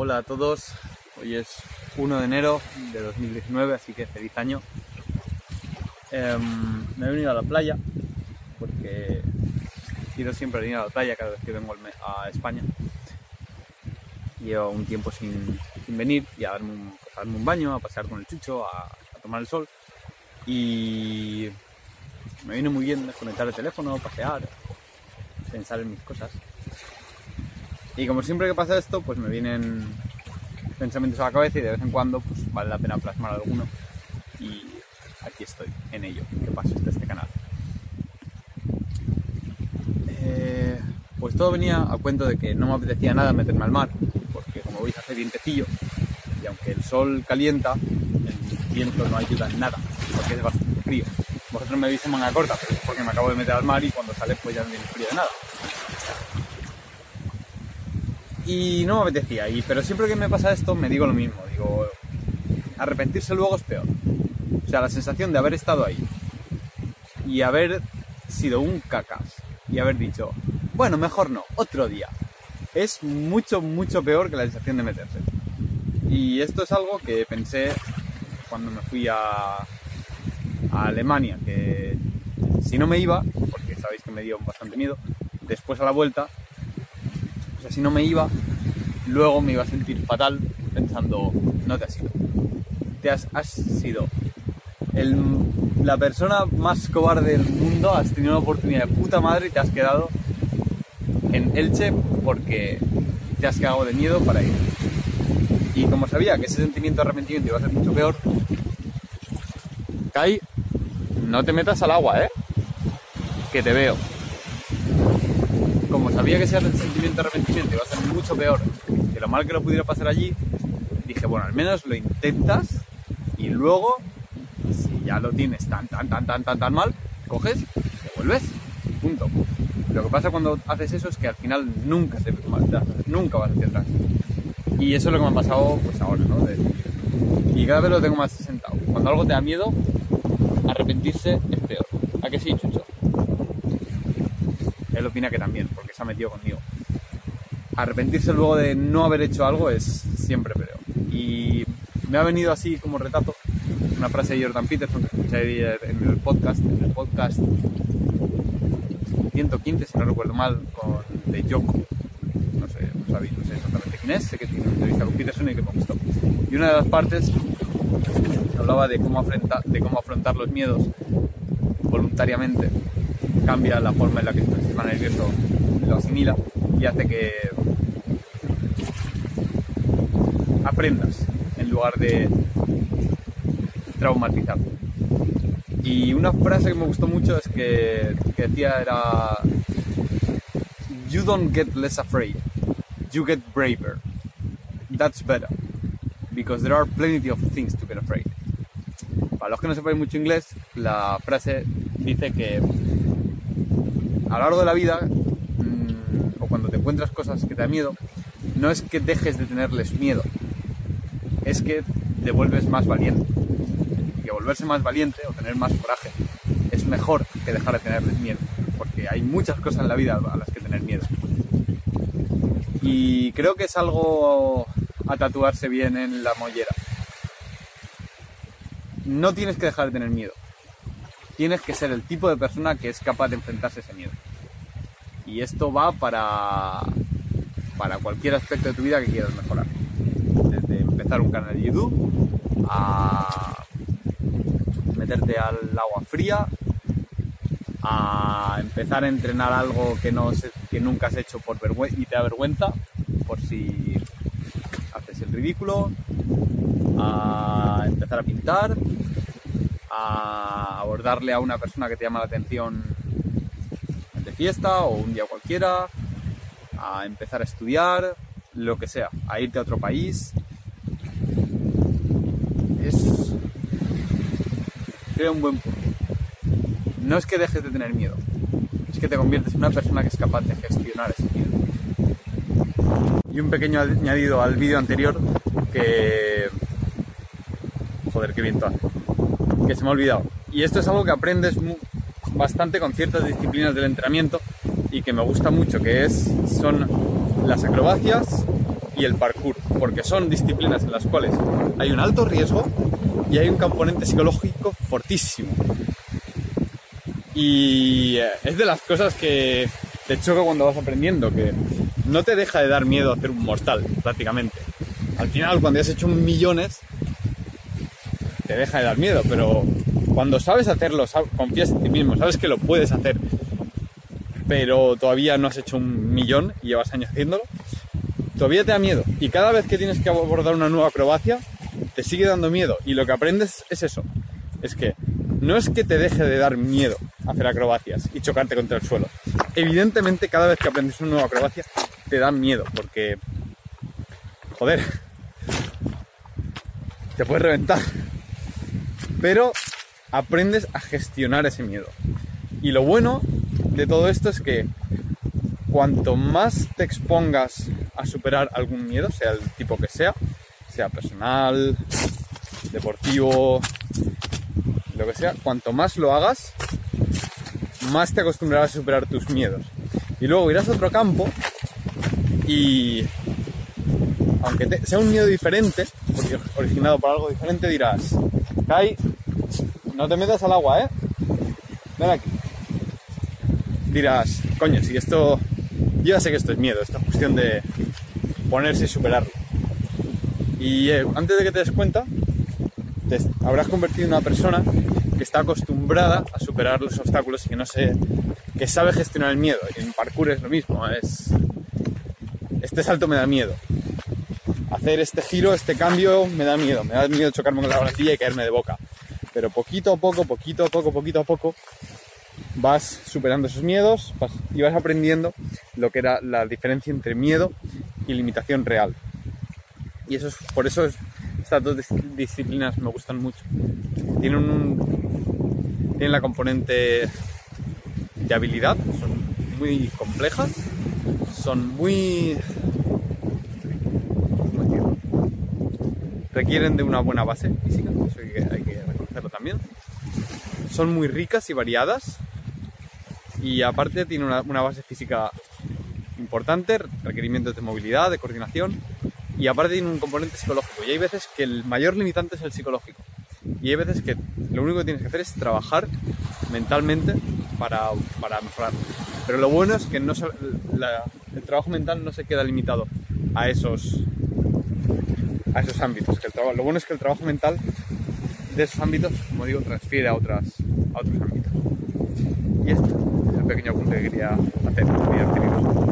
Hola a todos, hoy es 1 de enero de 2019, así que feliz año. Em, me he venido a la playa porque quiero siempre venir a la playa cada vez que vengo a España. Llevo un tiempo sin, venir y a darme, un, baño, a pasear con el chucho, a, tomar el sol. Y me viene muy bien desconectar el teléfono, pasear, pensar en mis cosas. Y como siempre que pasa esto, pues me vienen pensamientos a la cabeza y de vez en cuando pues vale la pena plasmar alguno. Y aquí estoy, en ello, que paso este, este canal. Eh, pues todo venía a cuento de que no me apetecía nada meterme al mar, porque como veis hace vientecillo, y aunque el sol calienta, el viento no ayuda en nada, porque es bastante frío. Vosotros me veis en manga corta, porque me acabo de meter al mar y cuando sale pues ya no viene frío de nada y no me apetecía. Y, pero siempre que me pasa esto me digo lo mismo, digo, arrepentirse luego es peor. O sea, la sensación de haber estado ahí y haber sido un cacas y haber dicho, bueno, mejor no, otro día, es mucho, mucho peor que la sensación de meterse. Y esto es algo que pensé cuando me fui a, a Alemania, que si no me iba, porque sabéis que me dio bastante miedo, después a la vuelta si no me iba, luego me iba a sentir fatal pensando, no te has ido. Te has, sido la persona más cobarde del mundo, has tenido una oportunidad de puta madre y te has quedado en Elche porque te has cagado de miedo para ir. Y como sabía que ese sentimiento de arrepentimiento iba a ser mucho peor, Kai, no te metas al agua, ¿eh? Que te veo sabía que ese sentimiento de arrepentimiento iba a ser mucho peor que lo mal que lo pudiera pasar allí, dije, bueno, al menos lo intentas y luego, si ya lo tienes tan, tan, tan, tan, tan, tan mal, coges, te vuelves, punto. Lo que pasa cuando haces eso es que al final nunca te nunca vas hacia atrás. Y eso es lo que me ha pasado pues ahora, ¿no? y cada vez lo tengo más sentado. Cuando algo te da miedo, arrepentirse es peor. ¿A qué sí, Chucho? Él opina que también, porque se ha metido conmigo. Arrepentirse luego de no haber hecho algo es siempre peor. Y me ha venido así como retazo una frase de Jordan Peterson que escuché en el podcast, en el podcast 115, si no recuerdo mal, con de Joko. No sé, no sabéis, no sé exactamente quién es, sé que tiene una entrevista con Peterson y que me gustó. Y una de las partes hablaba de cómo, afrontar, de cómo afrontar los miedos voluntariamente cambia la forma en la que tu sistema nervioso lo asimila y hace que aprendas en lugar de traumatizar. Y una frase que me gustó mucho es que, que decía era You don't get less afraid, you get braver. That's better, because there are plenty of things to get afraid. Para los que no sepáis mucho inglés, la frase dice que a lo largo de la vida, mm, o cuando te encuentras cosas que te dan miedo, no es que dejes de tenerles miedo, es que te vuelves más valiente. Y que volverse más valiente o tener más coraje es mejor que dejar de tenerles miedo, porque hay muchas cosas en la vida a las que tener miedo. Y creo que es algo a tatuarse bien en la mollera. No tienes que dejar de tener miedo tienes que ser el tipo de persona que es capaz de enfrentarse a ese miedo. Y esto va para, para cualquier aspecto de tu vida que quieras mejorar. Desde empezar un canal de YouTube a meterte al agua fría, a empezar a entrenar algo que, no que nunca has hecho por y te da vergüenza, por si haces el ridículo, a empezar a pintar, a abordarle a una persona que te llama la atención de fiesta o un día cualquiera, a empezar a estudiar, lo que sea, a irte a otro país. Es, un buen punto. No es que dejes de tener miedo, es que te conviertes en una persona que es capaz de gestionar ese miedo. Y un pequeño añadido al vídeo anterior que... Joder, qué viento hace que se me ha olvidado. Y esto es algo que aprendes bastante con ciertas disciplinas del entrenamiento y que me gusta mucho, que es, son las acrobacias y el parkour, porque son disciplinas en las cuales hay un alto riesgo y hay un componente psicológico fortísimo. Y eh, es de las cosas que te choca cuando vas aprendiendo, que no te deja de dar miedo hacer un mortal, prácticamente. Al final, cuando has hecho millones, te deja de dar miedo, pero cuando sabes hacerlo, confías en ti mismo, sabes que lo puedes hacer, pero todavía no has hecho un millón y llevas años haciéndolo, todavía te da miedo. Y cada vez que tienes que abordar una nueva acrobacia, te sigue dando miedo. Y lo que aprendes es eso. Es que no es que te deje de dar miedo hacer acrobacias y chocarte contra el suelo. Evidentemente, cada vez que aprendes una nueva acrobacia, te da miedo, porque. Joder. Te puedes reventar. Pero aprendes a gestionar ese miedo. Y lo bueno de todo esto es que cuanto más te expongas a superar algún miedo, sea el tipo que sea, sea personal, deportivo, lo que sea, cuanto más lo hagas, más te acostumbrarás a superar tus miedos. Y luego irás a otro campo y aunque sea un miedo diferente, originado por algo diferente, dirás, Kai, no te metas al agua, ¿eh? Ven aquí. Dirás, coño, si esto... Yo ya sé que esto es miedo, esta cuestión de ponerse y superarlo. Y eh, antes de que te des cuenta, te habrás convertido en una persona que está acostumbrada a superar los obstáculos y que no sé, que sabe gestionar el miedo. Y en parkour es lo mismo, es este salto me da miedo. Hacer este giro, este cambio me da miedo, me da miedo chocarme con la barandilla y caerme de boca pero poquito a poco, poquito a poco, poquito a poco, vas superando esos miedos y vas aprendiendo lo que era la diferencia entre miedo y limitación real. Y eso es, por eso estas dos disciplinas me gustan mucho. Tienen, tienen la componente de habilidad, son muy complejas, son muy requieren de una buena base física, eso hay que, reconocerlo también. Son muy ricas y variadas y aparte tiene una, base física importante, requerimientos de movilidad, de coordinación y aparte tiene un componente psicológico y hay veces que el mayor limitante es el psicológico y hay veces que lo único que tienes que hacer es trabajar mentalmente para, para mejorar. Pero lo bueno es que no el trabajo mental no se queda limitado a esos a esos ámbitos. Que el lo bueno es que el trabajo mental de esos ámbitos, como digo, transfiere a, otras, otros ámbitos. Y este es el pequeño apunte que quería hacer.